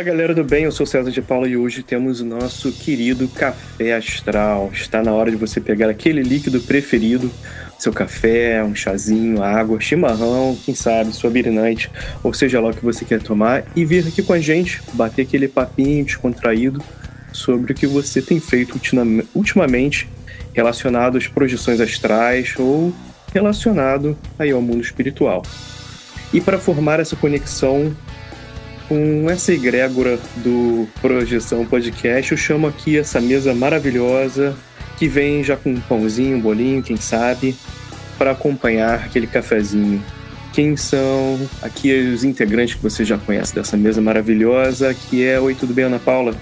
Olá galera do bem, eu sou César de Paula e hoje temos o nosso querido café astral. Está na hora de você pegar aquele líquido preferido, seu café, um chazinho, água, chimarrão, quem sabe, sua birnante, ou seja lá o que você quer tomar, e vir aqui com a gente, bater aquele papinho descontraído sobre o que você tem feito ultimamente relacionado às projeções astrais ou relacionado aí ao mundo espiritual. E para formar essa conexão com essa egrégora do Projeção Podcast, eu chamo aqui essa mesa maravilhosa que vem já com um pãozinho, um bolinho, quem sabe, para acompanhar aquele cafezinho. Quem são aqui os integrantes que você já conhece dessa mesa maravilhosa, que é Oi, tudo bem, Ana Paula?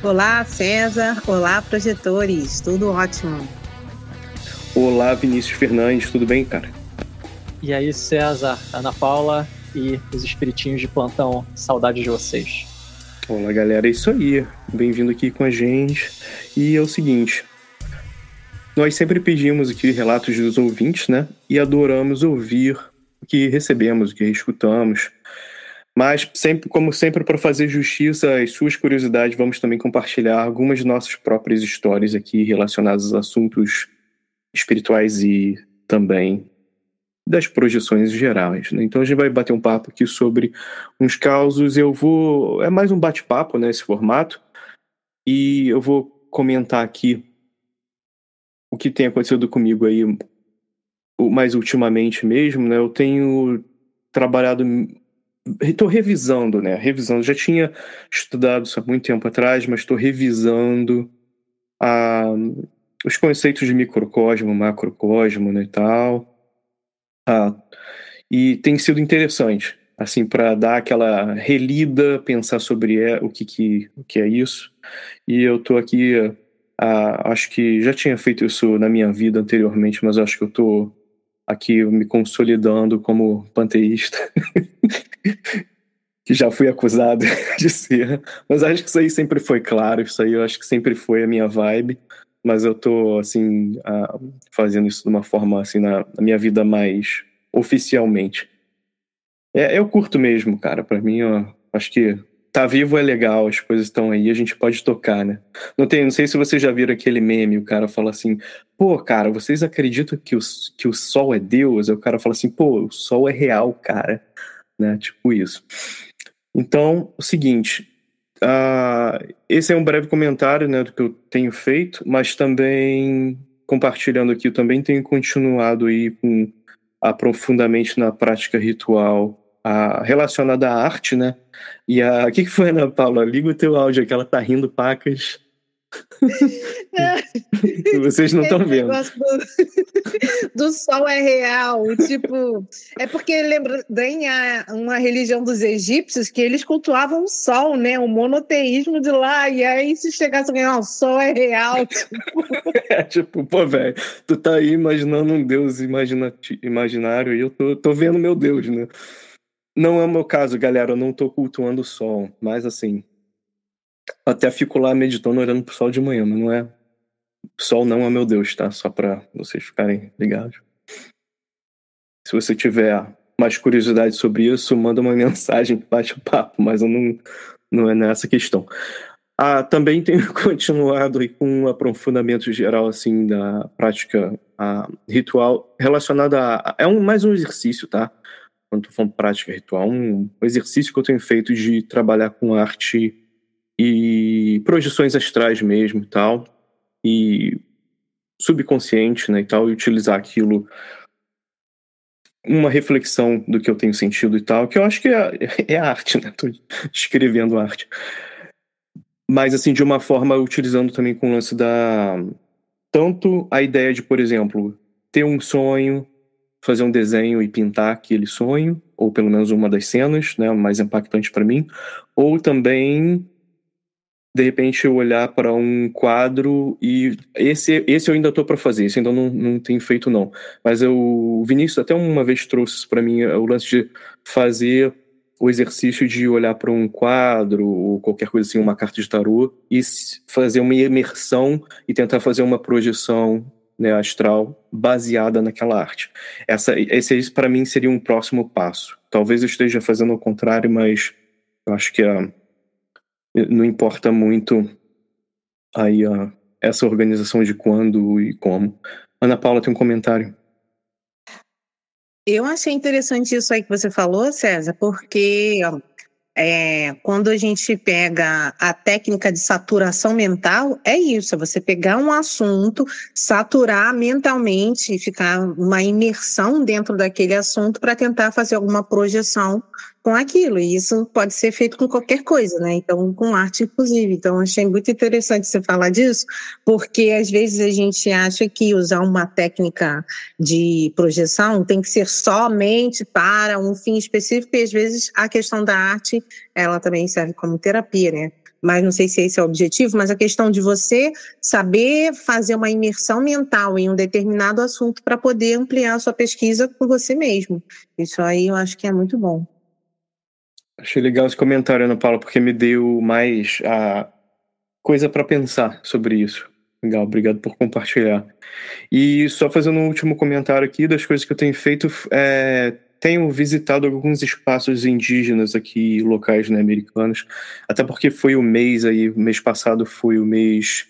Olá, César. Olá, projetores. Tudo ótimo. Olá, Vinícius Fernandes. Tudo bem, cara? E aí, César, Ana Paula, e os espiritinhos de plantão. Saudade de vocês. Olá, galera, é isso aí. Bem-vindo aqui com a gente. E é o seguinte, nós sempre pedimos aqui relatos dos ouvintes, né? E adoramos ouvir o que recebemos, o que escutamos. Mas, sempre, como sempre, para fazer justiça às suas curiosidades, vamos também compartilhar algumas de nossas próprias histórias aqui relacionadas a assuntos espirituais e também das projeções gerais. Né? Então a gente vai bater um papo aqui sobre uns causos. Eu vou. É mais um bate-papo nesse né, formato. E eu vou comentar aqui o que tem acontecido comigo aí mais ultimamente mesmo, né? Eu tenho trabalhado. Estou revisando, né? Revisando. Já tinha estudado isso há muito tempo atrás, mas estou revisando a, os conceitos de microcosmo, macrocosmo né, e tal ah, e tem sido interessante, assim, para dar aquela relida, pensar sobre é, o, que, que, o que é isso. E eu estou aqui, ah, acho que já tinha feito isso na minha vida anteriormente, mas acho que eu estou aqui me consolidando como panteísta. que já fui acusado de ser, mas acho que isso aí sempre foi claro, isso aí eu acho que sempre foi a minha vibe mas eu tô, assim, uh, fazendo isso de uma forma, assim, na, na minha vida mais oficialmente. É, eu curto mesmo, cara. Para mim, ó, acho que tá vivo é legal, as coisas estão aí, a gente pode tocar, né? Não, tem, não sei se vocês já viram aquele meme, o cara fala assim, pô, cara, vocês acreditam que o, que o sol é Deus? Aí o cara fala assim, pô, o sol é real, cara. Né? Tipo isso. Então, o seguinte, Uh, esse é um breve comentário né, do que eu tenho feito, mas também compartilhando aqui, eu também tenho continuado aí com aprofundamente na prática ritual relacionada à arte, né? E a. Que, que foi, Ana Paula? Liga o teu áudio que ela tá rindo pacas. Vocês não estão vendo. Do, do, sol é real, tipo, é porque lembra bem uma religião dos egípcios que eles cultuavam o sol, né? O monoteísmo de lá, e aí se chegasse alguém, o sol é real. Tipo... É, tipo, pô, velho, tu tá aí imaginando um deus imagina imaginário e eu tô, tô vendo meu deus, né? Não é o meu caso, galera, eu não tô cultuando o sol, mas assim, até fico lá meditando, olhando pro sol de manhã, mas não é. Sol não é meu Deus, tá? Só pra vocês ficarem ligados. Se você tiver mais curiosidade sobre isso, manda uma mensagem, bate o papo, mas eu não, não é nessa questão. Ah, também tenho continuado com um aprofundamento geral assim da prática ah, ritual relacionada a é um mais um exercício, tá? Quando tô falando prática ritual, um exercício que eu tenho feito de trabalhar com arte e projeções astrais mesmo e tal, e subconsciente, né, e tal, e utilizar aquilo uma reflexão do que eu tenho sentido e tal, que eu acho que é, é arte, né? Tô escrevendo arte. Mas, assim, de uma forma utilizando também com o lance da. Tanto a ideia de, por exemplo, ter um sonho, fazer um desenho e pintar aquele sonho, ou pelo menos uma das cenas, né, mais impactante para mim, ou também de repente eu olhar para um quadro e esse esse eu ainda estou para fazer, esse ainda não, não tenho feito não. Mas eu, o Vinícius até uma vez trouxe para mim o lance de fazer o exercício de olhar para um quadro ou qualquer coisa assim, uma carta de tarô e fazer uma imersão e tentar fazer uma projeção né, astral baseada naquela arte. Essa, esse para mim seria um próximo passo. Talvez eu esteja fazendo o contrário, mas eu acho que a não importa muito aí a, essa organização de quando e como. Ana Paula tem um comentário. Eu achei interessante isso aí que você falou, César, porque é, quando a gente pega a técnica de saturação mental, é isso, é você pegar um assunto, saturar mentalmente, ficar uma imersão dentro daquele assunto para tentar fazer alguma projeção com aquilo. E isso pode ser feito com qualquer coisa, né? Então, com arte, inclusive. Então, achei muito interessante você falar disso, porque às vezes a gente acha que usar uma técnica de projeção tem que ser somente para um fim específico, e às vezes a questão da arte, ela também serve como terapia, né? mas não sei se esse é o objetivo, mas a questão de você saber fazer uma imersão mental em um determinado assunto para poder ampliar a sua pesquisa por você mesmo. Isso aí eu acho que é muito bom. Achei legal esse comentário, Ana Paula, porque me deu mais a coisa para pensar sobre isso. Legal, obrigado por compartilhar. E só fazendo um último comentário aqui das coisas que eu tenho feito, é, tenho visitado alguns espaços indígenas aqui, locais né, americanos, até porque foi o mês aí, mês passado foi o mês,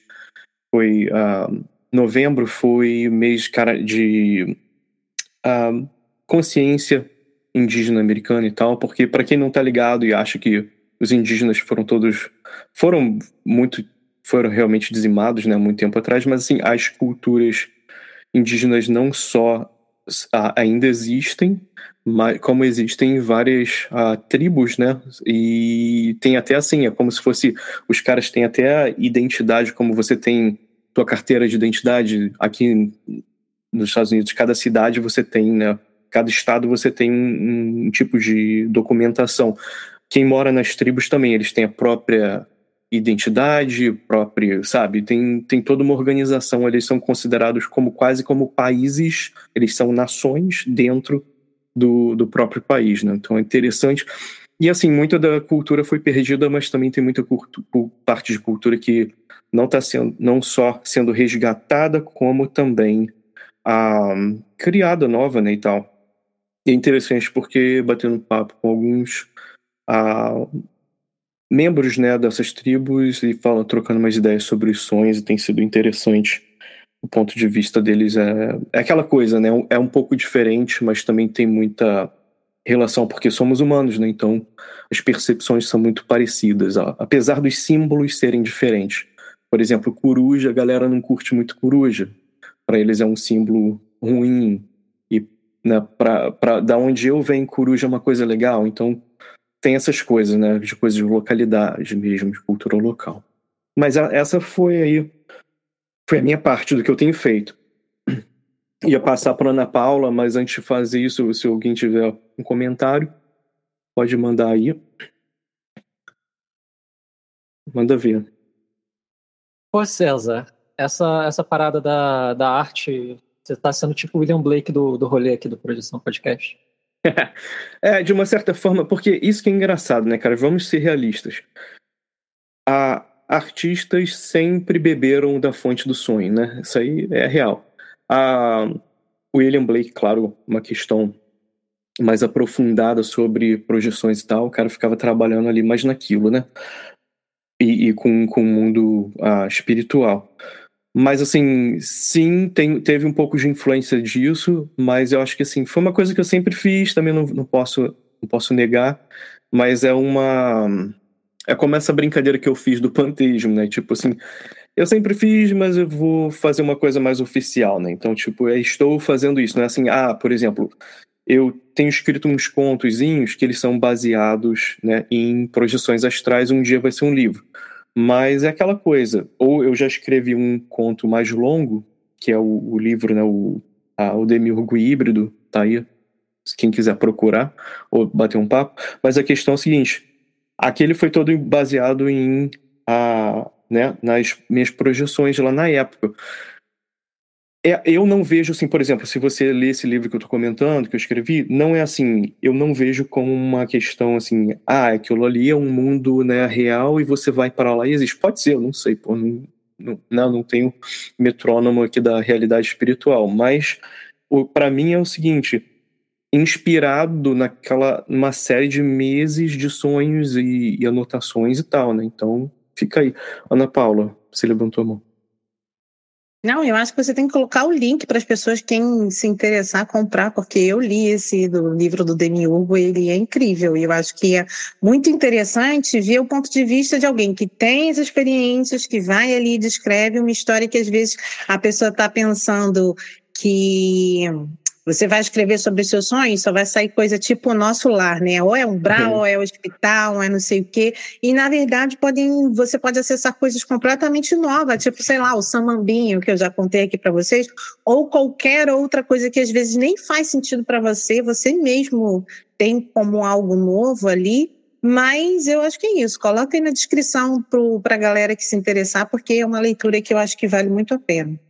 foi uh, novembro, foi o mês cara, de uh, consciência indígena americana e tal, porque para quem não tá ligado e acha que os indígenas foram todos foram muito foram realmente dizimados, né, muito tempo atrás, mas assim, as culturas indígenas não só ainda existem, mas como existem várias tribos, né? E tem até assim, é como se fosse os caras têm até a identidade, como você tem tua carteira de identidade aqui nos Estados Unidos, cada cidade você tem, né? Cada estado você tem um, um tipo de documentação. Quem mora nas tribos também, eles têm a própria identidade, própria, sabe? Tem, tem toda uma organização, eles são considerados como quase como países, eles são nações dentro do, do próprio país, né? Então é interessante. E assim, muita da cultura foi perdida, mas também tem muita parte de cultura que não está sendo, não só sendo resgatada, como também ah, criada nova, né, e tal. É interessante porque batendo papo com alguns ah, membros né, dessas tribos e fala, trocando umas ideias sobre os sonhos e tem sido interessante. O ponto de vista deles é, é aquela coisa, né? É um pouco diferente, mas também tem muita relação, porque somos humanos, né? Então as percepções são muito parecidas, apesar dos símbolos serem diferentes. Por exemplo, coruja, a galera não curte muito coruja. Para eles é um símbolo ruim, né, para da onde eu venho, coruja é uma coisa legal, então tem essas coisas, né, de coisas de localidade mesmo, de cultura local. Mas a, essa foi aí, foi a minha parte do que eu tenho feito. Ia passar para Ana Paula, mas antes de fazer isso, se alguém tiver um comentário, pode mandar aí. Manda ver. Pô, César, essa, essa parada da, da arte, você tá sendo tipo o William Blake do, do rolê aqui do Projeção Podcast. é, de uma certa forma, porque isso que é engraçado, né, cara? Vamos ser realistas. A, artistas sempre beberam da fonte do sonho, né? Isso aí é real. A William Blake, claro, uma questão mais aprofundada sobre projeções e tal, o cara ficava trabalhando ali mais naquilo, né? E, e com, com o mundo ah, espiritual. Mas, assim, sim, tem, teve um pouco de influência disso, mas eu acho que, assim, foi uma coisa que eu sempre fiz, também não, não, posso, não posso negar, mas é uma... É como essa brincadeira que eu fiz do panteísmo, né? Tipo assim, eu sempre fiz, mas eu vou fazer uma coisa mais oficial, né? Então, tipo, estou fazendo isso, não é assim, ah, por exemplo, eu tenho escrito uns contozinhos que eles são baseados né, em projeções astrais, um dia vai ser um livro. Mas é aquela coisa, ou eu já escrevi um conto mais longo, que é o, o livro, né, o, a, o Demiurgo Híbrido, tá aí, quem quiser procurar, ou bater um papo, mas a questão é a seguinte, aquele foi todo baseado em, a, né, nas minhas projeções lá na época. É, eu não vejo assim, por exemplo, se você lê esse livro que eu estou comentando, que eu escrevi, não é assim, eu não vejo como uma questão assim, ah, aquilo ali é um mundo né, real e você vai para lá e existe. Pode ser, eu não sei, pô, não, não, não tenho metrônomo aqui da realidade espiritual, mas para mim é o seguinte, inspirado naquela uma série de meses de sonhos e, e anotações e tal, né? Então, fica aí. Ana Paula, você levantou a mão. Não, eu acho que você tem que colocar o link para as pessoas quem se interessar comprar, porque eu li esse do livro do Demiurgo, ele é incrível. E eu acho que é muito interessante ver o ponto de vista de alguém que tem as experiências, que vai ali e descreve uma história que às vezes a pessoa está pensando que você vai escrever sobre os seus sonhos, só vai sair coisa tipo o nosso lar, né? Ou é um brau, uhum. ou é hospital, ou é não sei o quê. E, na verdade, podem, você pode acessar coisas completamente novas, tipo, sei lá, o samambinho, que eu já contei aqui para vocês, ou qualquer outra coisa que às vezes nem faz sentido para você, você mesmo tem como algo novo ali. Mas eu acho que é isso. Coloca aí na descrição para a galera que se interessar, porque é uma leitura que eu acho que vale muito a pena.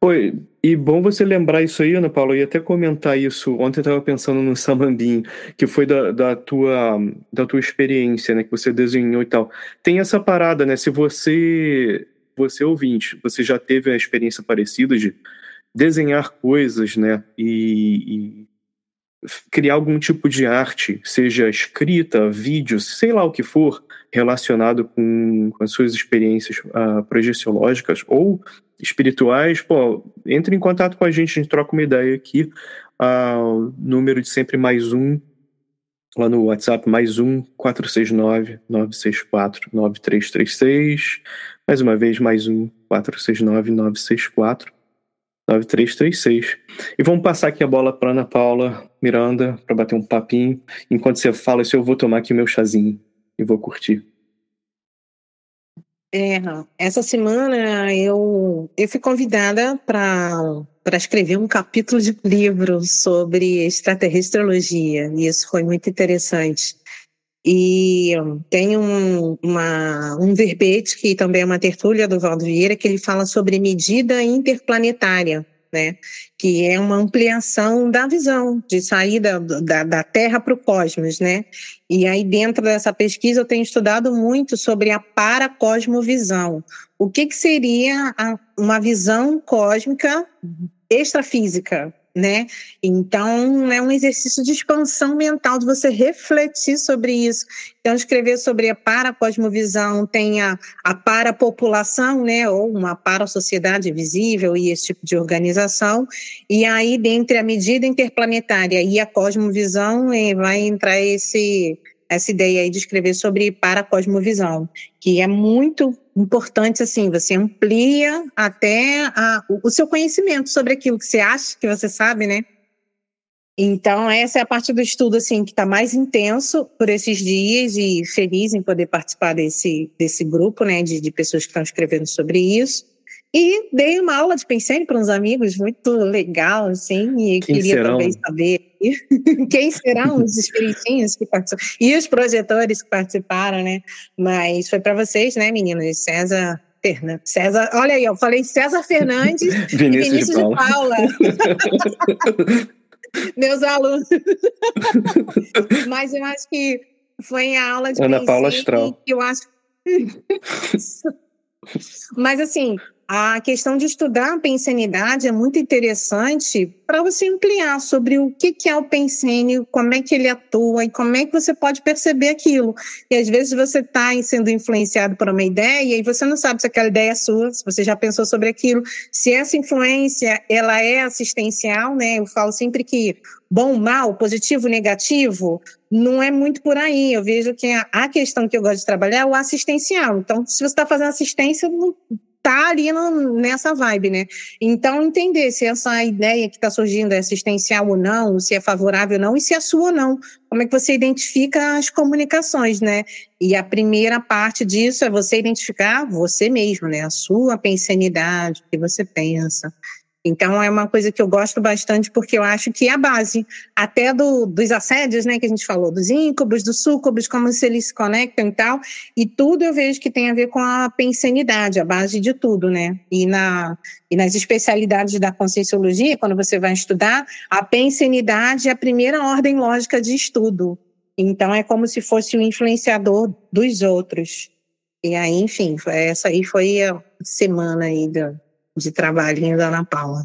Oi, e bom você lembrar isso aí, Ana Paula. Eu ia até comentar isso. Ontem eu estava pensando no Samambim, que foi da, da, tua, da tua experiência, né? Que você desenhou e tal. Tem essa parada, né? Se você, você ouvinte, você já teve a experiência parecida de desenhar coisas, né? E, e criar algum tipo de arte, seja escrita, vídeo, sei lá o que for, relacionado com, com as suas experiências uh, projeciológicas ou espirituais, pô, entre em contato com a gente, a gente troca uma ideia aqui. Uh, número de sempre mais um, lá no WhatsApp, mais um, 469-964-9336. Mais uma vez, mais um, 469-964. 9336. E vamos passar aqui a bola para Ana Paula Miranda para bater um papinho. Enquanto você fala isso, eu vou tomar aqui meu chazinho e vou curtir. É, essa semana eu, eu fui convidada para escrever um capítulo de livro sobre extraterrestrologia, e isso foi muito interessante. E tem um, uma, um verbete, que também é uma tertúlia do Valdo Vieira, que ele fala sobre medida interplanetária, né? que é uma ampliação da visão, de saída da, da Terra para o cosmos. Né? E aí, dentro dessa pesquisa, eu tenho estudado muito sobre a paracosmovisão. O que, que seria a, uma visão cósmica extrafísica? Né? Então, é um exercício de expansão mental, de você refletir sobre isso. Então, escrever sobre a paracosmovisão, tem a, a parapopulação, né? Ou uma parasociedade visível e esse tipo de organização. E aí, dentre a medida interplanetária e a cosmovisão, eh, vai entrar esse essa ideia aí de escrever sobre paracosmovisão, que é muito importante, assim, você amplia até a, o seu conhecimento sobre aquilo que você acha que você sabe, né? Então, essa é a parte do estudo assim que está mais intenso por esses dias e feliz em poder participar desse, desse grupo né, de, de pessoas que estão escrevendo sobre isso. E dei uma aula de pensei para uns amigos, muito legal, assim, e Quem queria serão? também saber quem serão os espiritinhos que participam, e os projetores que participaram, né? Mas foi para vocês, né, meninas? César Fernandes. César, olha aí, eu falei César Fernandes Vinícius, e Vinícius de Paula. de Paula. Meus alunos. Mas eu acho que foi a aula de Ana Paula Astral. que eu acho. Mas assim, a questão de estudar a pensenidade é muito interessante para você ampliar sobre o que é o pensênio, como é que ele atua e como é que você pode perceber aquilo. E às vezes você está sendo influenciado por uma ideia e você não sabe se aquela ideia é sua, se você já pensou sobre aquilo, se essa influência ela é assistencial, né? Eu falo sempre que bom, mal, positivo, negativo, não é muito por aí. Eu vejo que a, questão que eu gosto de trabalhar é o assistencial. Então, se você está fazendo assistência, tá ali no, nessa vibe, né? Então, entender se essa ideia que está surgindo é assistencial ou não, se é favorável ou não, e se é sua ou não. Como é que você identifica as comunicações, né? E a primeira parte disso é você identificar você mesmo, né? A sua pensanidade, o que você pensa. Então, é uma coisa que eu gosto bastante, porque eu acho que é a base, até do, dos assédios, né, que a gente falou, dos íncubos, dos súcubos, como se eles se conectam e tal, e tudo eu vejo que tem a ver com a pensanidade, a base de tudo, né? E, na, e nas especialidades da conscienciologia, quando você vai estudar, a pensanidade é a primeira ordem lógica de estudo. Então, é como se fosse o influenciador dos outros. E aí, enfim, essa aí foi a semana aí do, de trabalhinho da Ana Paula.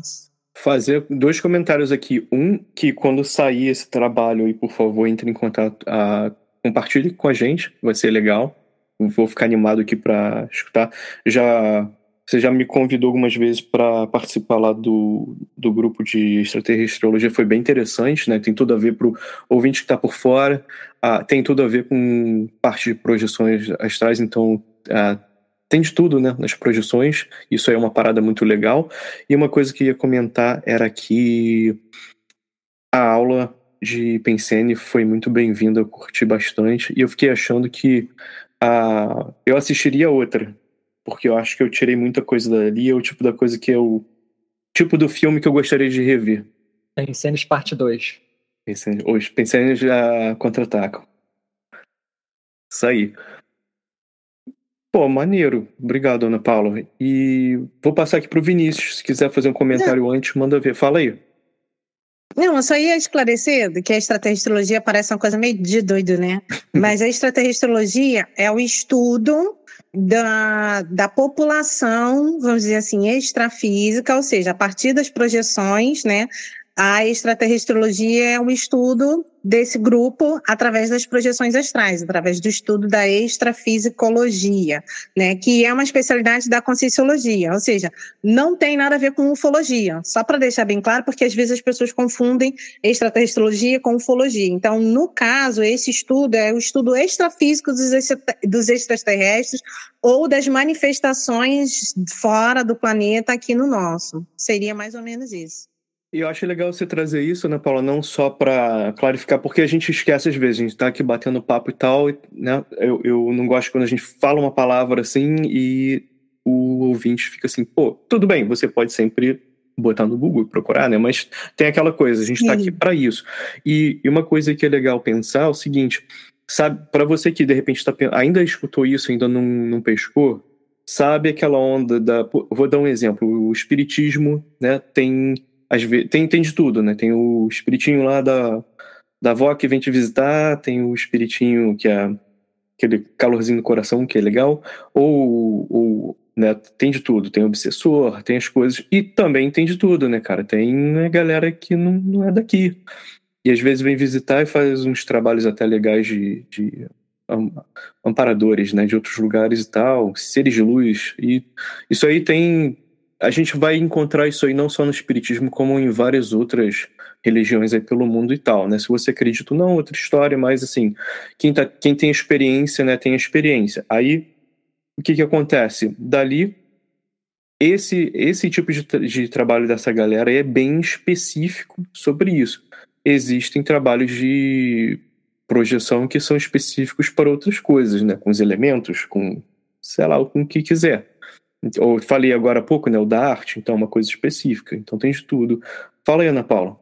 Fazer dois comentários aqui. Um, que quando sair esse trabalho aí, por favor, entre em contato, ah, compartilhe com a gente, vai ser legal. Vou ficar animado aqui para escutar. Já você já me convidou algumas vezes para participar lá do, do grupo de extraterrestriologia, foi bem interessante, né? Tem tudo a ver para o ouvinte que está por fora, ah, tem tudo a ver com parte de projeções astrais, então ah, tem de tudo, né, nas projeções. Isso aí é uma parada muito legal. E uma coisa que eu ia comentar era que a aula de Pensene foi muito bem-vinda, eu curti bastante. E eu fiquei achando que a, eu assistiria outra, porque eu acho que eu tirei muita coisa dali. É o tipo da coisa que eu. Tipo do filme que eu gostaria de rever. Tem cenas parte 2. Pensene, os Pensene já contra-atacam. Isso aí. Pô, maneiro. Obrigado, Ana Paula. E vou passar aqui pro Vinícius. Se quiser fazer um comentário antes, manda ver. Fala aí. Não, eu só ia esclarecer que a extraterrestriologia parece uma coisa meio de doido, né? Mas a extraterrestriologia é o estudo da, da população, vamos dizer assim, extrafísica, ou seja, a partir das projeções, né? A extraterrestriologia é um estudo desse grupo através das projeções astrais, através do estudo da extrafisicologia, né, que é uma especialidade da conscienciologia, ou seja, não tem nada a ver com ufologia, só para deixar bem claro, porque às vezes as pessoas confundem extraterrestriologia com ufologia. Então, no caso, esse estudo é o estudo extrafísico dos, dos extraterrestres ou das manifestações fora do planeta aqui no nosso. Seria mais ou menos isso. E eu acho legal você trazer isso, né, Paula? Não só para clarificar, porque a gente esquece às vezes, a gente tá aqui batendo papo e tal, né? Eu, eu não gosto quando a gente fala uma palavra assim e o ouvinte fica assim, pô, tudo bem, você pode sempre botar no Google e procurar, né? Mas tem aquela coisa, a gente tá aqui para isso. E, e uma coisa que é legal pensar é o seguinte, sabe, para você que de repente tá, ainda escutou isso, ainda não, não pescou, sabe aquela onda da. Vou dar um exemplo, o Espiritismo, né, tem às vezes, tem, tem de tudo, né? Tem o espiritinho lá da, da avó que vem te visitar, tem o espiritinho que é aquele calorzinho no coração que é legal, ou, ou né, tem de tudo, tem obsessor, tem as coisas, e também tem de tudo, né, cara? Tem a galera que não, não é daqui. E às vezes vem visitar e faz uns trabalhos até legais de, de amparadores, né, de outros lugares e tal, seres de luz, e isso aí tem a gente vai encontrar isso aí não só no espiritismo, como em várias outras religiões aí pelo mundo e tal, né? Se você acredita ou não, outra história, mas assim, quem, tá, quem tem experiência, né, tem experiência. Aí, o que que acontece? Dali, esse, esse tipo de, de trabalho dessa galera é bem específico sobre isso. existem trabalhos de projeção que são específicos para outras coisas, né? Com os elementos, com, sei lá, com o que quiser. Ou falei agora há pouco, né? O da arte, então é uma coisa específica. Então tem de tudo. Fala aí, Ana Paula.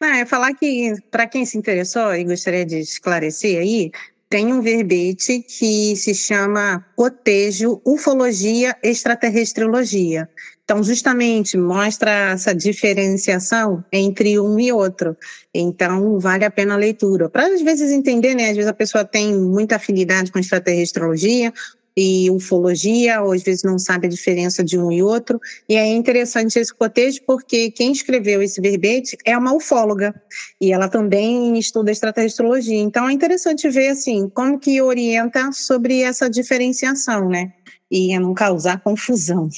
Não, é falar que, para quem se interessou e gostaria de esclarecer aí, tem um verbete que se chama cotejo ufologia extraterrestriologia. Então, justamente mostra essa diferenciação entre um e outro. Então, vale a pena a leitura. Para às vezes entender, né? Às vezes a pessoa tem muita afinidade com extraterrestriologia, e ufologia, ou às vezes não sabe a diferença de um e outro. E é interessante esse cotejo porque quem escreveu esse verbete é uma ufóloga e ela também estuda extraterrestriologia. Então é interessante ver assim como que orienta sobre essa diferenciação, né? E não causar confusão.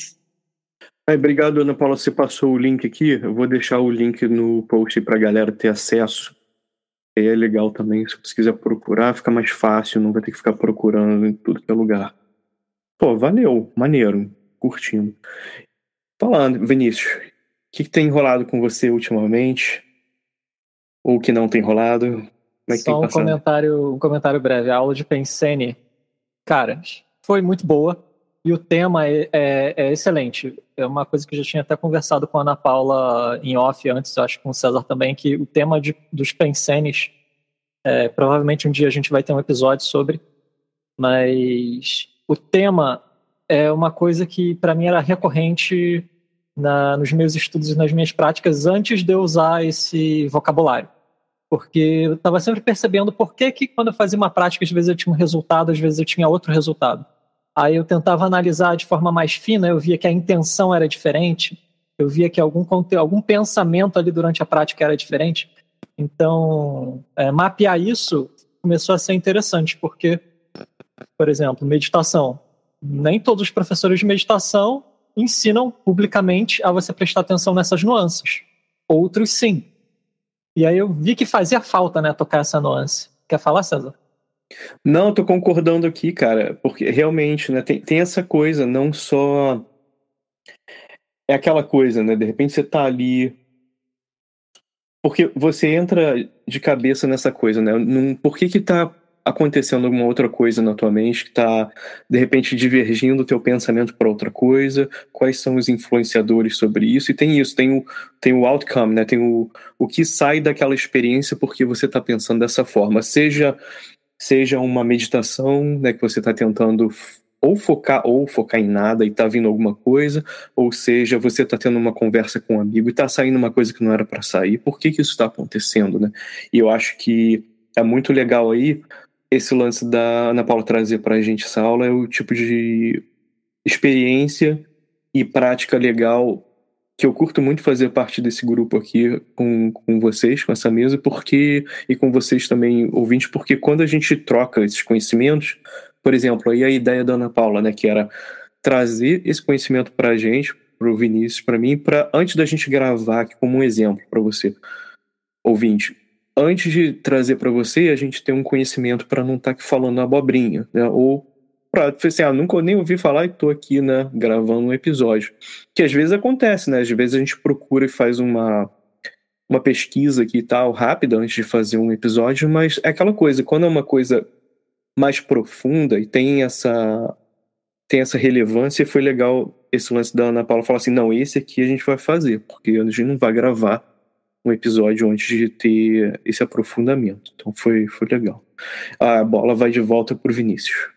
É, obrigado, Ana Paula. Você passou o link aqui. Eu vou deixar o link no post para a galera ter acesso. É legal também, se você quiser procurar, fica mais fácil, não vai ter que ficar procurando em tudo que é lugar. Pô, valeu, maneiro, curtindo. Falando, Vinícius, o que, que, tem rolado com você ultimamente? Ou que não tem rolado? Como é que Só tem um comentário, um comentário breve. A aula de Pensene, cara, foi muito boa e o tema é, é, é, excelente. É uma coisa que eu já tinha até conversado com a Ana Paula em off antes, acho que com o César também, que o tema de, dos Pensenes, é, provavelmente um dia a gente vai ter um episódio sobre, mas o tema é uma coisa que para mim era recorrente na, nos meus estudos e nas minhas práticas antes de eu usar esse vocabulário. Porque eu estava sempre percebendo por que, que quando eu fazia uma prática, às vezes eu tinha um resultado, às vezes eu tinha outro resultado. Aí eu tentava analisar de forma mais fina, eu via que a intenção era diferente, eu via que algum, algum pensamento ali durante a prática era diferente. Então, é, mapear isso começou a ser interessante, porque por exemplo, meditação. Nem todos os professores de meditação ensinam publicamente a você prestar atenção nessas nuances. Outros sim. E aí eu vi que fazia falta, né, tocar essa nuance. Quer falar, César? Não, tô concordando aqui, cara, porque realmente, né, tem, tem essa coisa, não só. É aquela coisa, né? De repente você tá ali. Porque você entra de cabeça nessa coisa, né? Num, por que que tá acontecendo alguma outra coisa na tua mente que está de repente divergindo o teu pensamento para outra coisa, quais são os influenciadores sobre isso, e tem isso, tem o, tem o outcome, né? tem o, o que sai daquela experiência porque você está pensando dessa forma, seja seja uma meditação né, que você está tentando ou focar ou focar em nada e tá vindo alguma coisa, ou seja, você tá tendo uma conversa com um amigo e tá saindo uma coisa que não era para sair. Por que que isso está acontecendo, né? E eu acho que é muito legal aí esse lance da Ana Paula trazer para a gente essa aula é o tipo de experiência e prática legal que eu curto muito fazer parte desse grupo aqui com, com vocês, com essa mesa, porque e com vocês também, ouvintes, porque quando a gente troca esses conhecimentos, por exemplo, aí a ideia da Ana Paula, né, que era trazer esse conhecimento para a gente, para o Vinícius, para mim, para antes da gente gravar aqui como um exemplo para você, ouvinte, antes de trazer para você, a gente tem um conhecimento para não estar tá falando abobrinha, né? Ou para assim, ah, nunca nem ouvi falar e estou aqui, né, gravando um episódio. Que às vezes acontece, né? Às vezes a gente procura e faz uma uma pesquisa aqui e tal, rápida antes de fazer um episódio, mas é aquela coisa, quando é uma coisa mais profunda e tem essa tem essa relevância, foi legal esse lance da Ana Paula falar assim, não, esse aqui a gente vai fazer, porque a gente não vai gravar um episódio antes de ter esse aprofundamento. Então foi, foi legal. A bola vai de volta para o Vinícius.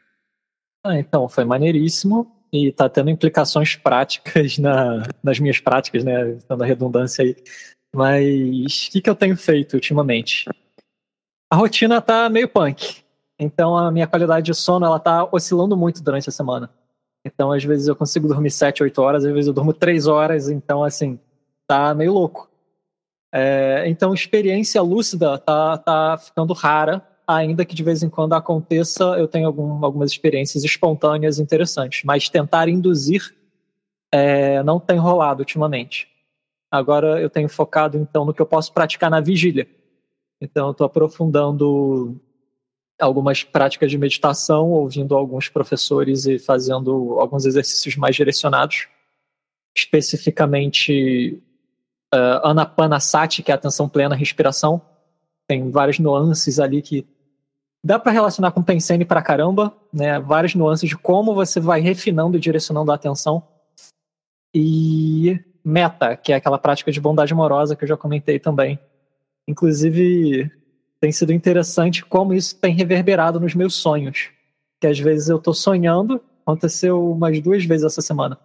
Ah, então, foi maneiríssimo e está tendo implicações práticas na, nas minhas práticas, né? Dando a redundância aí. Mas o que, que eu tenho feito ultimamente? A rotina está meio punk. Então a minha qualidade de sono ela tá oscilando muito durante a semana. Então às vezes eu consigo dormir 7, 8 horas, às vezes eu durmo 3 horas, então assim, tá meio louco. É, então, experiência lúcida tá, tá ficando rara, ainda que de vez em quando aconteça, eu tenho algum, algumas experiências espontâneas interessantes, mas tentar induzir é, não tem rolado ultimamente. Agora eu tenho focado então no que eu posso praticar na vigília. Então, eu estou aprofundando algumas práticas de meditação, ouvindo alguns professores e fazendo alguns exercícios mais direcionados, especificamente uh, Anapanasati, que é atenção plena, respiração. Tem várias nuances ali que dá para relacionar com Pensene pra caramba, né? Várias nuances de como você vai refinando e direcionando a atenção. E Meta, que é aquela prática de bondade amorosa que eu já comentei também. Inclusive, tem sido interessante como isso tem reverberado nos meus sonhos. Que às vezes eu tô sonhando, aconteceu umas duas vezes essa semana.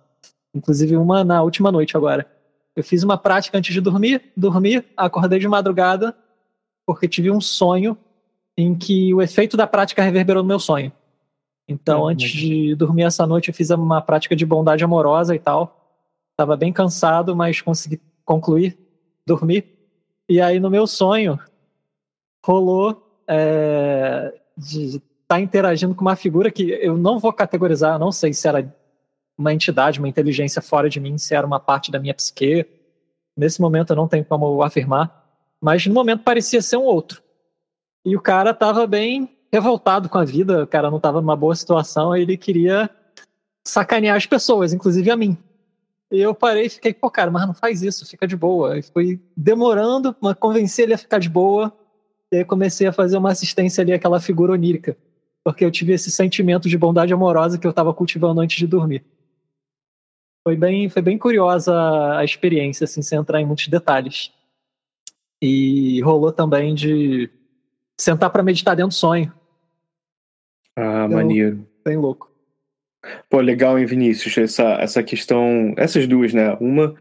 Inclusive uma na última noite agora. Eu fiz uma prática antes de dormir, dormi, acordei de madrugada, porque tive um sonho em que o efeito da prática reverberou no meu sonho. Então, é, antes de dormir essa noite, eu fiz uma prática de bondade amorosa e tal. Tava bem cansado, mas consegui concluir, dormir. E aí, no meu sonho, rolou é, de estar tá interagindo com uma figura que eu não vou categorizar, não sei se era uma entidade, uma inteligência fora de mim, se era uma parte da minha psique. Nesse momento eu não tenho como afirmar, mas no momento parecia ser um outro. E o cara tava bem revoltado com a vida, o cara não tava numa boa situação, ele queria sacanear as pessoas, inclusive a mim. E eu parei e fiquei, pô, cara, mas não faz isso, fica de boa. E fui demorando, mas convenci ele a ficar de boa. E aí comecei a fazer uma assistência ali àquela figura onírica. Porque eu tive esse sentimento de bondade amorosa que eu estava cultivando antes de dormir. Foi bem, foi bem curiosa a experiência, assim, sem entrar em muitos detalhes. E rolou também de sentar para meditar dentro do sonho. Ah, então, maneiro. Bem louco. Pô, legal, hein, Vinícius? Essa, essa questão, essas duas, né? Uma,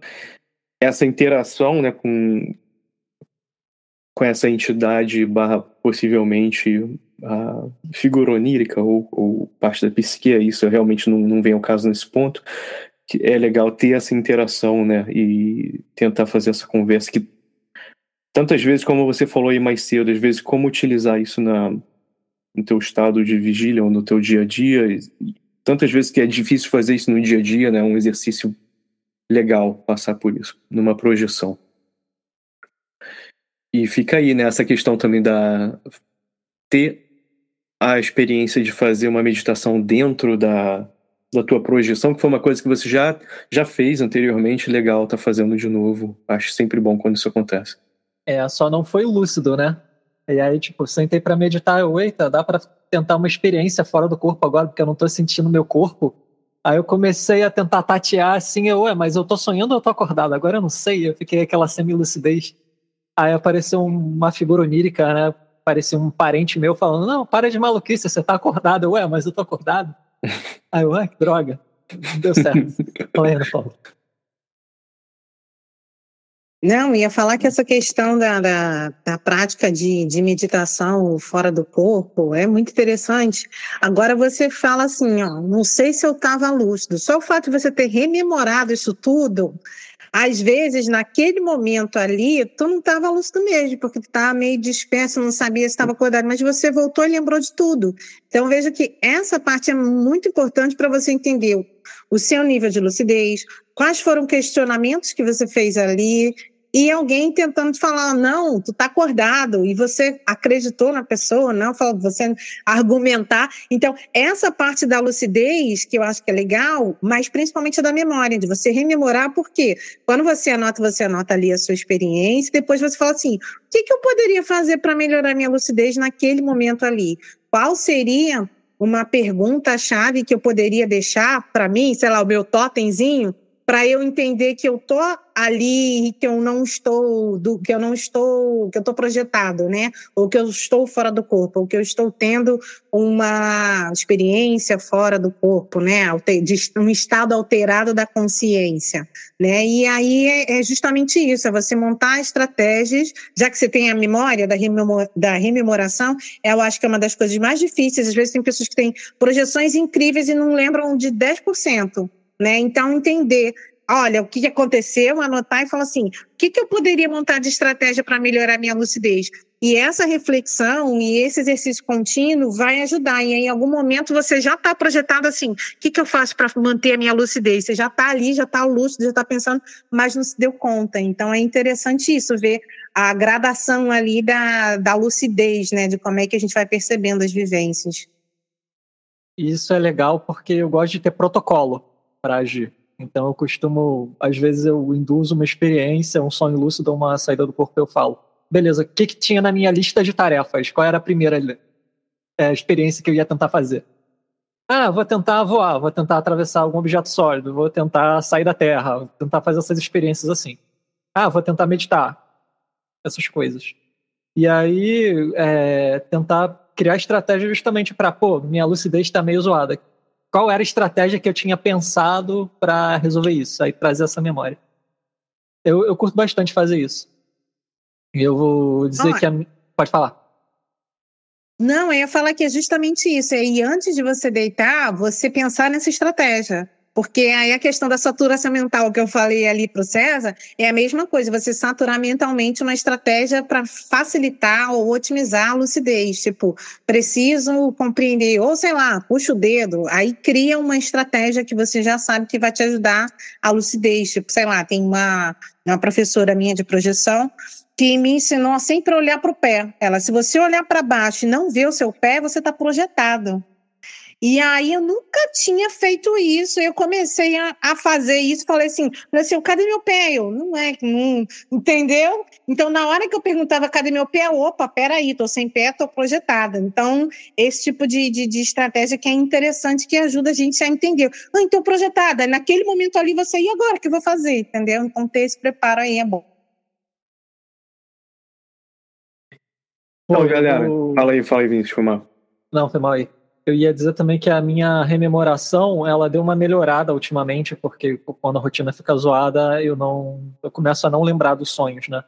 essa interação, né, com, com essa entidade barra possivelmente a figura onírica ou, ou parte da psique, isso realmente não, não vem ao caso nesse ponto. É legal ter essa interação, né, e tentar fazer essa conversa que tantas vezes, como você falou aí mais cedo, às vezes como utilizar isso na, no teu estado de vigília ou no teu dia a dia, tantas vezes que é difícil fazer isso no dia a dia, né? Um exercício legal passar por isso, numa projeção. E fica aí, né, essa questão também da ter a experiência de fazer uma meditação dentro da, da tua projeção, que foi uma coisa que você já, já fez anteriormente, legal tá fazendo de novo. Acho sempre bom quando isso acontece. É, só não foi lúcido, né? E aí, tipo, sentei para meditar, eu, eita, dá para tentar uma experiência fora do corpo agora, porque eu não tô sentindo meu corpo. Aí eu comecei a tentar tatear assim, eu, ué, mas eu tô sonhando ou eu tô acordado? Agora eu não sei, eu fiquei aquela semi-lucidez. Aí apareceu uma figura onírica, né? Parecia um parente meu falando, não, para de maluquice, você tá acordado. Ué, mas eu tô acordado. Aí eu, que droga. Deu certo. Fala aí, Paulo. Não, ia falar que essa questão da, da, da, prática de, de meditação fora do corpo é muito interessante. Agora você fala assim, ó, não sei se eu estava lúcido. Só o fato de você ter rememorado isso tudo, às vezes, naquele momento ali, tu não estava lúcido mesmo, porque tu estava meio disperso, não sabia se estava acordado, mas você voltou e lembrou de tudo. Então, veja que essa parte é muito importante para você entender o seu nível de lucidez, quais foram os questionamentos que você fez ali, e alguém tentando te falar, não, tu tá acordado, e você acreditou na pessoa, não, você argumentar. Então, essa parte da lucidez, que eu acho que é legal, mas principalmente da memória, de você rememorar, porque quando você anota, você anota ali a sua experiência, depois você fala assim, o que, que eu poderia fazer para melhorar minha lucidez naquele momento ali? Qual seria uma pergunta-chave que eu poderia deixar para mim, sei lá, o meu totemzinho, para eu entender que eu tô ali, que eu não estou, do, que eu não estou, que eu estou projetado, né? Ou que eu estou fora do corpo, ou que eu estou tendo uma experiência fora do corpo, né? Um estado alterado da consciência, né? E aí é, é justamente isso, é você montar estratégias, já que você tem a memória da, rememor, da rememoração, eu acho que é uma das coisas mais difíceis. Às vezes tem pessoas que têm projeções incríveis e não lembram de 10% né? Então, entender, olha, o que aconteceu, anotar e falar assim, o que, que eu poderia montar de estratégia para melhorar minha lucidez? E essa reflexão e esse exercício contínuo vai ajudar. E em algum momento você já está projetado assim: o que, que eu faço para manter a minha lucidez? Você já está ali, já está lúcido, já está pensando, mas não se deu conta. Então é interessante isso, ver a gradação ali da, da lucidez, né? De como é que a gente vai percebendo as vivências. Isso é legal porque eu gosto de ter protocolo para agir. Então eu costumo, às vezes eu induzo uma experiência, um sonho lúcido, uma saída do corpo, eu falo, beleza, o que, que tinha na minha lista de tarefas? Qual era a primeira é, experiência que eu ia tentar fazer? Ah, vou tentar voar, vou tentar atravessar algum objeto sólido, vou tentar sair da Terra, vou tentar fazer essas experiências assim. Ah, vou tentar meditar. Essas coisas. E aí, é, tentar criar estratégia justamente para, pô, minha lucidez está meio zoada. Qual era a estratégia que eu tinha pensado para resolver isso? Aí trazer essa memória. Eu, eu curto bastante fazer isso. Eu vou dizer ah, que a. Pode falar. Não, eu ia falar que é justamente isso. E antes de você deitar, você pensar nessa estratégia. Porque aí a questão da saturação mental que eu falei ali para o César é a mesma coisa, você saturar mentalmente uma estratégia para facilitar ou otimizar a lucidez. Tipo, preciso compreender, ou sei lá, puxa o dedo, aí cria uma estratégia que você já sabe que vai te ajudar a lucidez. Tipo, sei lá, tem uma, uma professora minha de projeção que me ensinou a sempre olhar para o pé. Ela, se você olhar para baixo e não ver o seu pé, você está projetado. E aí eu nunca tinha feito isso. Eu comecei a, a fazer isso, falei assim, falei assim, cadê meu pé? Eu, não é, não, entendeu? Então, na hora que eu perguntava cadê meu pé, opa, peraí, tô sem pé, tô projetada. Então, esse tipo de, de, de estratégia que é interessante, que ajuda a gente a entender. Ah, então projetada, naquele momento ali você, e agora, o que eu vou fazer? Entendeu? Então, ter esse preparo aí é bom. Então, galera, fala aí, fala aí, Vinícius, foi mal. Não, foi mal aí eu ia dizer também que a minha rememoração ela deu uma melhorada ultimamente, porque quando a rotina fica zoada, eu não eu começo a não lembrar dos sonhos, né?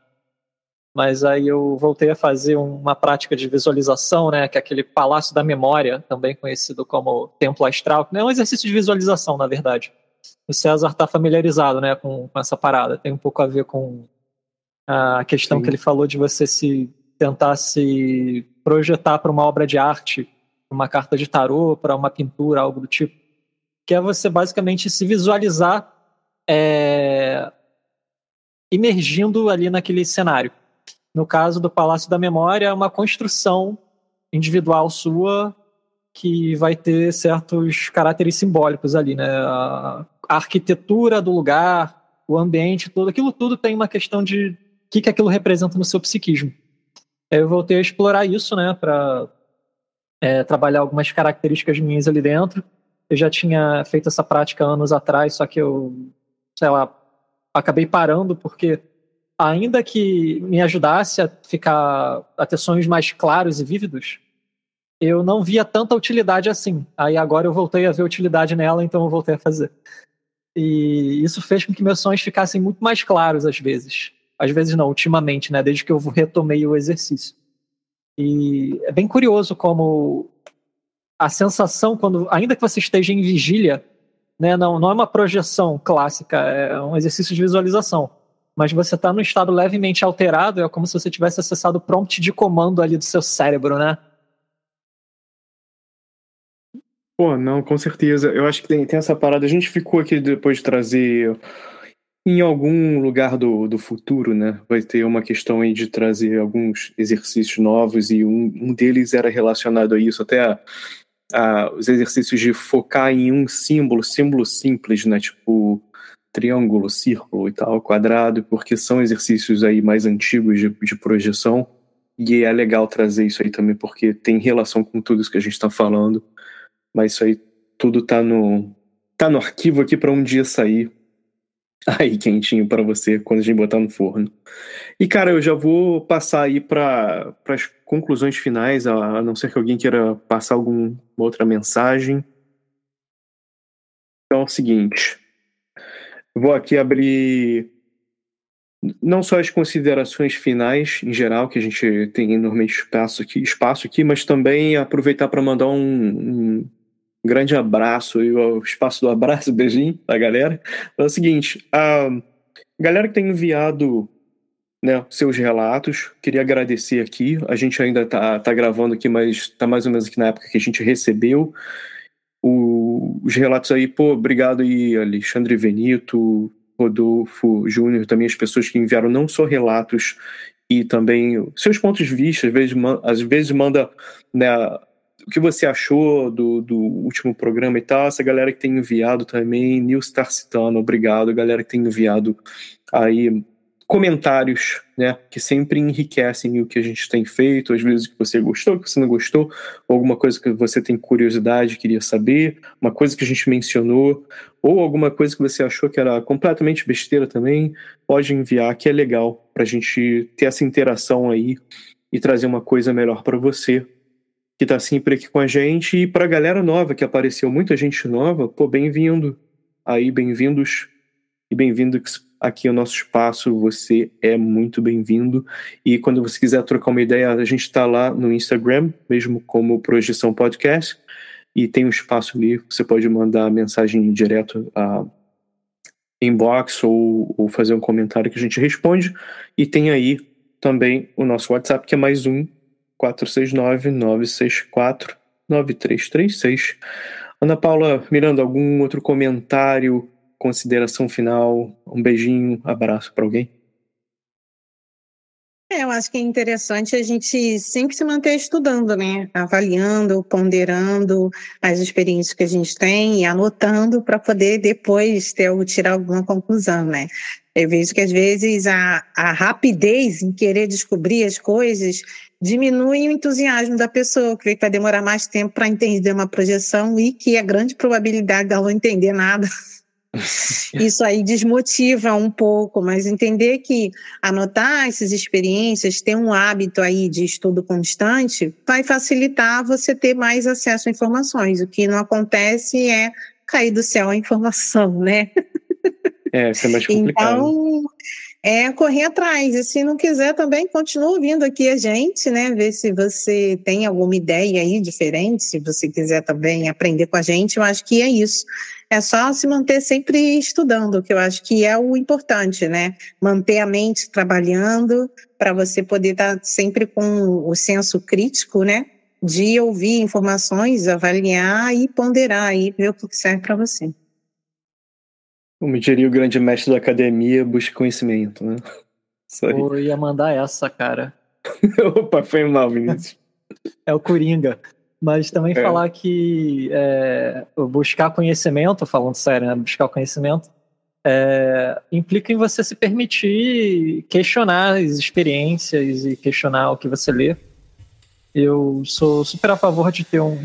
Mas aí eu voltei a fazer uma prática de visualização, né, que é aquele palácio da memória, também conhecido como templo astral, é um exercício de visualização, na verdade. O César está familiarizado, né, com, com, essa parada. Tem um pouco a ver com a questão Sim. que ele falou de você se tentar se projetar para uma obra de arte uma carta de tarô, para uma pintura, algo do tipo. Que é você basicamente se visualizar é, ali naquele cenário. No caso do Palácio da Memória, é uma construção individual sua que vai ter certos caracteres simbólicos ali, né? A arquitetura do lugar, o ambiente, tudo aquilo tudo tem uma questão de o que, que aquilo representa no seu psiquismo. Eu voltei a explorar isso, né, para é, trabalhar algumas características minhas ali dentro. Eu já tinha feito essa prática anos atrás, só que eu, sei lá, acabei parando porque ainda que me ajudasse a ficar a ter sonhos mais claros e vívidos, eu não via tanta utilidade assim. Aí agora eu voltei a ver utilidade nela, então eu voltei a fazer. E isso fez com que meus sonhos ficassem muito mais claros às vezes. Às vezes não, ultimamente, né, desde que eu retomei o exercício. E é bem curioso como a sensação, quando ainda que você esteja em vigília, né, não, não é uma projeção clássica, é um exercício de visualização. Mas você está no estado levemente alterado, é como se você tivesse acessado o prompt de comando ali do seu cérebro, né? Pô, não, com certeza. Eu acho que tem, tem essa parada. A gente ficou aqui depois de trazer em algum lugar do, do futuro, né, vai ter uma questão aí de trazer alguns exercícios novos e um, um deles era relacionado a isso, até a, a, os exercícios de focar em um símbolo, símbolo simples, né, tipo triângulo, círculo e tal, quadrado, porque são exercícios aí mais antigos de, de projeção. E é legal trazer isso aí também porque tem relação com tudo isso que a gente está falando, mas isso aí tudo tá no tá no arquivo aqui para um dia sair aí quentinho para você quando a gente botar no forno. E cara, eu já vou passar aí para as conclusões finais, a, não ser que alguém queira passar alguma outra mensagem. Então é o seguinte, vou aqui abrir não só as considerações finais em geral que a gente tem enormemente espaço aqui, espaço aqui, mas também aproveitar para mandar um, um grande abraço e o espaço do abraço, beijinho da galera. É o seguinte, a galera que tem enviado né, seus relatos, queria agradecer aqui. A gente ainda tá, tá gravando aqui, mas está mais ou menos aqui na época que a gente recebeu o, os relatos aí. Pô, obrigado aí, Alexandre Venito, Rodolfo Júnior, também as pessoas que enviaram não só relatos e também seus pontos de vista, às vezes, às vezes manda né, o que você achou do, do último programa e tal. Essa galera que tem enviado também, Nils Tarcitano, obrigado. Galera que tem enviado aí comentários, né, que sempre enriquecem o que a gente tem feito, às vezes que você gostou, que você não gostou, alguma coisa que você tem curiosidade, queria saber, uma coisa que a gente mencionou, ou alguma coisa que você achou que era completamente besteira também, pode enviar, que é legal para a gente ter essa interação aí e trazer uma coisa melhor para você que está sempre aqui com a gente e para a galera nova que apareceu, muita gente nova, pô, bem-vindo aí, bem-vindos e bem-vindos aqui ao nosso espaço. Você é muito bem-vindo. E quando você quiser trocar uma ideia, a gente está lá no Instagram, mesmo como Projeção Podcast, e tem um espaço ali. Você pode mandar mensagem direto a inbox ou, ou fazer um comentário que a gente responde. E tem aí também o nosso WhatsApp, que é mais um 469 964 9336. Ana Paula Miranda, algum outro comentário consideração final, um beijinho, abraço para alguém? É, eu acho que é interessante a gente sempre se manter estudando, né? Avaliando, ponderando as experiências que a gente tem e anotando para poder depois ter, tirar alguma conclusão, né? Eu vejo que às vezes a, a rapidez em querer descobrir as coisas diminui o entusiasmo da pessoa, que vai demorar mais tempo para entender uma projeção e que a grande probabilidade dela não entender nada Isso aí desmotiva um pouco, mas entender que anotar essas experiências, ter um hábito aí de estudo constante, vai facilitar você ter mais acesso a informações. O que não acontece é cair do céu a informação, né? É, isso é mais complicado. Então, é correr atrás. E se não quiser também, continua ouvindo aqui a gente, né? Ver se você tem alguma ideia aí diferente, se você quiser também aprender com a gente, eu acho que é isso. É só se manter sempre estudando, que eu acho que é o importante, né? Manter a mente trabalhando para você poder estar tá sempre com o senso crítico, né? De ouvir informações, avaliar e ponderar e ver o que serve para você. Como diria o grande mestre da academia, busque conhecimento, né? Eu ia mandar essa, cara. Opa, foi mal, Vinícius. é o Coringa. Mas também é. falar que é, buscar conhecimento, falando sério, né? Buscar conhecimento é, implica em você se permitir questionar as experiências e questionar o que você lê. Eu sou super a favor de ter um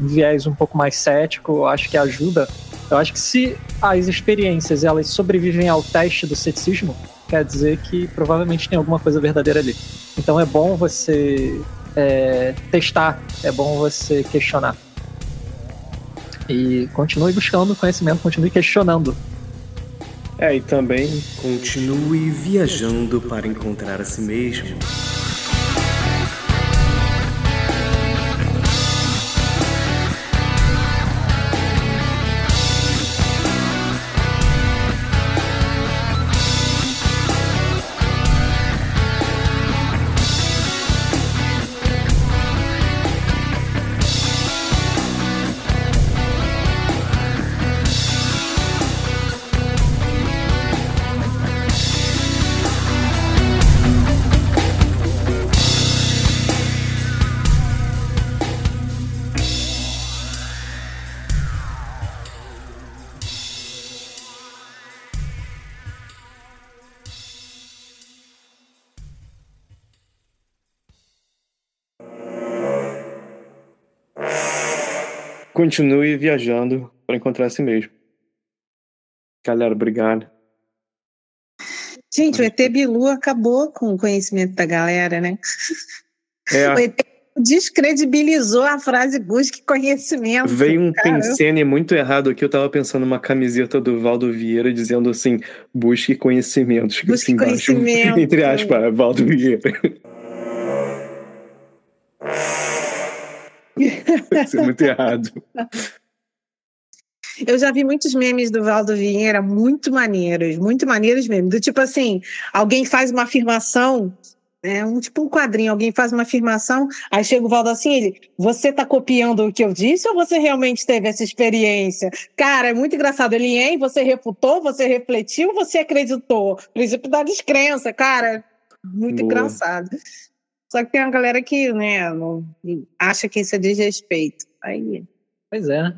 viés um pouco mais cético, acho que ajuda eu acho que se as experiências elas sobrevivem ao teste do ceticismo, quer dizer que provavelmente tem alguma coisa verdadeira ali. Então é bom você é, testar, é bom você questionar. E continue buscando conhecimento, continue questionando. É, e também continue viajando para encontrar a si mesmo. Continue viajando para encontrar si mesmo. Galera, obrigado. Gente, o ET Bilu acabou com o conhecimento da galera, né? É. O ET descredibilizou a frase busque conhecimento. Veio um pensene muito errado aqui. Eu tava pensando numa camiseta do Valdo Vieira dizendo assim: busque conhecimentos. Busque assim, conhecimento. Embaixo, entre aspas, Valdo Vieira. Isso é muito errado. Eu já vi muitos memes do Valdo Vieira muito maneiros, muito maneiros mesmo. Do tipo assim, alguém faz uma afirmação, é um tipo um quadrinho, alguém faz uma afirmação, aí chega o Valdo assim, ele, você tá copiando o que eu disse ou você realmente teve essa experiência? Cara, é muito engraçado. Ele, hein, você refutou, você refletiu, você acreditou? Princípio da descrença, cara, muito Boa. engraçado. Só que tem uma galera que, né, não, acha que isso é desrespeito. Aí. Pois é.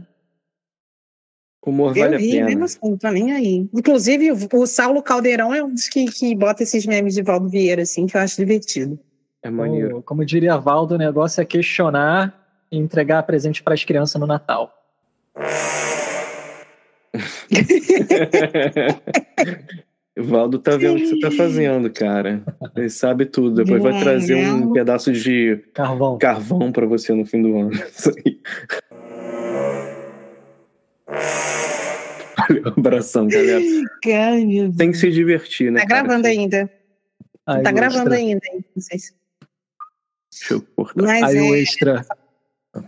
Humor eu vale a ri, pena. mesmo assim, pra mim aí. Inclusive, o, o Saulo Caldeirão é um dos que, que bota esses memes de Valdo Vieira, assim, que eu acho divertido. É maneiro. Como, como diria Valdo, o negócio é questionar e entregar presente para as crianças no Natal. O Valdo tá vendo o que você tá fazendo, cara. Ele sabe tudo. Depois vai trazer um pedaço de Carvão. carvão pra você no fim do ano. Isso aí. Valeu, abração, galera. Ai, Deus. Tem que se divertir, né? Tá cara? gravando ainda. Aí tá o gravando extra. ainda. hein? Não sei se... Deixa eu cortar. Mas Aí o é, extra.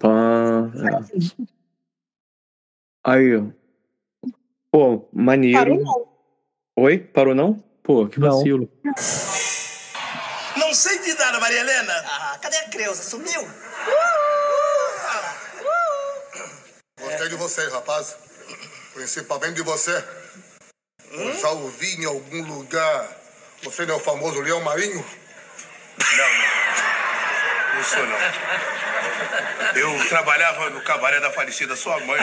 Pá, é. Aí, ó. Pô, maneiro. parou não. Oi? Parou não? Pô, que Não. vacilo. Não sei de nada, Maria Helena. Ah, cadê a Creuza? Sumiu? Gostei de vocês, rapaz. Principalmente de você. Eu já ouvi em algum lugar. Você não é o famoso leão marinho? Não, não. Não sou, não. Eu trabalhava no cabaré da falecida sua mãe.